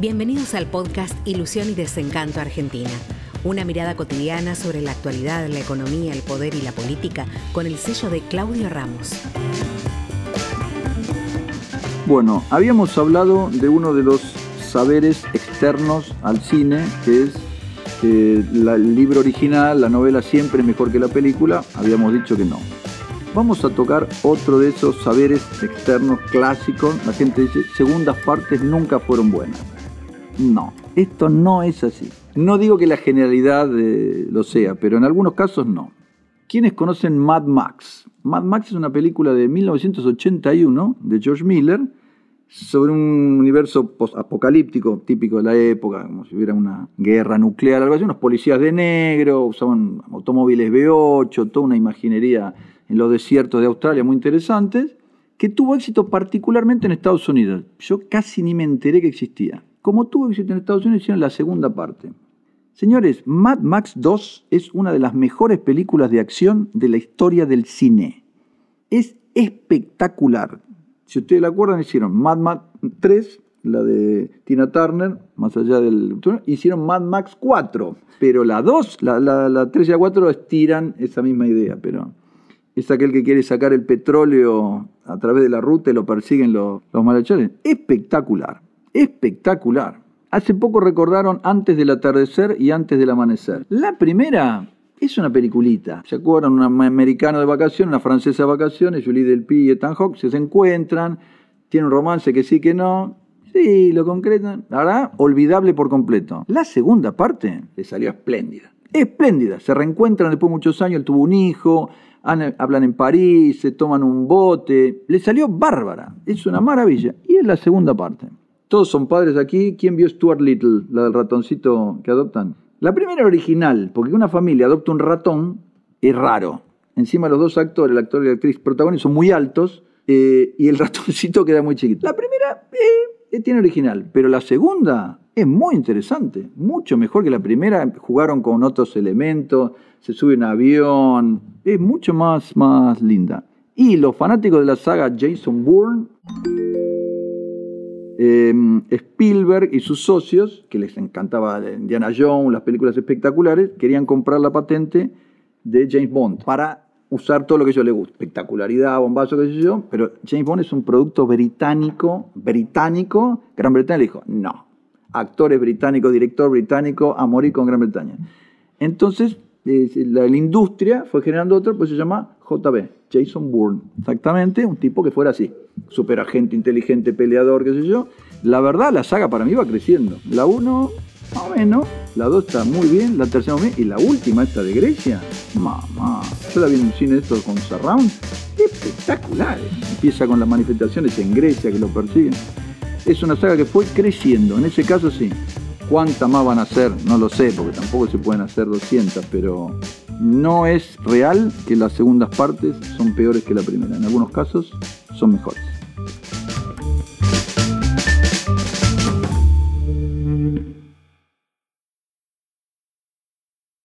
Bienvenidos al podcast Ilusión y Desencanto Argentina. Una mirada cotidiana sobre la actualidad, la economía, el poder y la política con el sello de Claudio Ramos. Bueno, habíamos hablado de uno de los saberes externos al cine, que es el libro original, la novela siempre es mejor que la película. Habíamos dicho que no. Vamos a tocar otro de esos saberes externos clásicos. La gente dice, segundas partes nunca fueron buenas. No, esto no es así. No digo que la generalidad eh, lo sea, pero en algunos casos no. ¿Quiénes conocen Mad Max? Mad Max es una película de 1981 de George Miller sobre un universo apocalíptico típico de la época, como si hubiera una guerra nuclear, algo así, unos policías de negro, usaban automóviles V8, toda una imaginería en los desiertos de Australia muy interesantes, que tuvo éxito particularmente en Estados Unidos. Yo casi ni me enteré que existía. Como tuvo éxito en Estados Unidos, hicieron la segunda parte. Señores, Mad Max 2 es una de las mejores películas de acción de la historia del cine. Es espectacular. Si ustedes la acuerdan, hicieron Mad Max 3, la de Tina Turner, más allá del... Hicieron Mad Max 4, pero la 2, la, la, 3 y la 4 estiran esa misma idea, pero es aquel que quiere sacar el petróleo a través de la ruta y lo persiguen los, los malhechores. Espectacular espectacular. Hace poco recordaron Antes del atardecer y Antes del amanecer. La primera es una peliculita. ¿Se acuerdan? Un americano de vacaciones, una francesa de vacaciones, Julie Delpy y Ethan Hawke se encuentran, tienen un romance que sí que no. Sí, lo concretan. La verdad, olvidable por completo. La segunda parte le salió espléndida. Espléndida. Se reencuentran después de muchos años, él tuvo un hijo, hablan en París, se toman un bote. Le salió bárbara. Es una maravilla. Y es la segunda parte. Todos son padres aquí. ¿Quién vio Stuart Little, la del ratoncito que adoptan? La primera original, porque una familia adopta un ratón, es raro. Encima los dos actores, el actor y la actriz protagonistas, son muy altos eh, y el ratoncito queda muy chiquito. La primera eh, tiene original, pero la segunda es muy interesante, mucho mejor que la primera. Jugaron con otros elementos, se sube un avión, es mucho más, más linda. Y los fanáticos de la saga Jason Bourne Em, Spielberg y sus socios, que les encantaba Indiana Jones, las películas espectaculares, querían comprar la patente de James Bond para usar todo lo que ellos les gusta. Espectacularidad, bombazo, qué sé yo, pero James Bond es un producto británico, británico, Gran Bretaña le dijo, no, actores británicos, director británico, a morir con Gran Bretaña. Entonces, la, industria fue generando otro, pues se llama JB, Jason Bourne. Exactamente, un tipo que fuera así. Super agente, inteligente, peleador, qué sé yo. La verdad, la saga para mí va creciendo. La 1, más o menos. La 2 está muy bien. La tercera, muy bien. Y la última, esta de Grecia. Mamá. Yo la vi en un cine esto con Surround. Espectacular. Empieza con las manifestaciones en Grecia que lo persiguen. Es una saga que fue creciendo. En ese caso, sí. ¿Cuántas más van a ser? No lo sé, porque tampoco se pueden hacer 200, pero no es real que las segundas partes son peores que la primera. En algunos casos son mejores.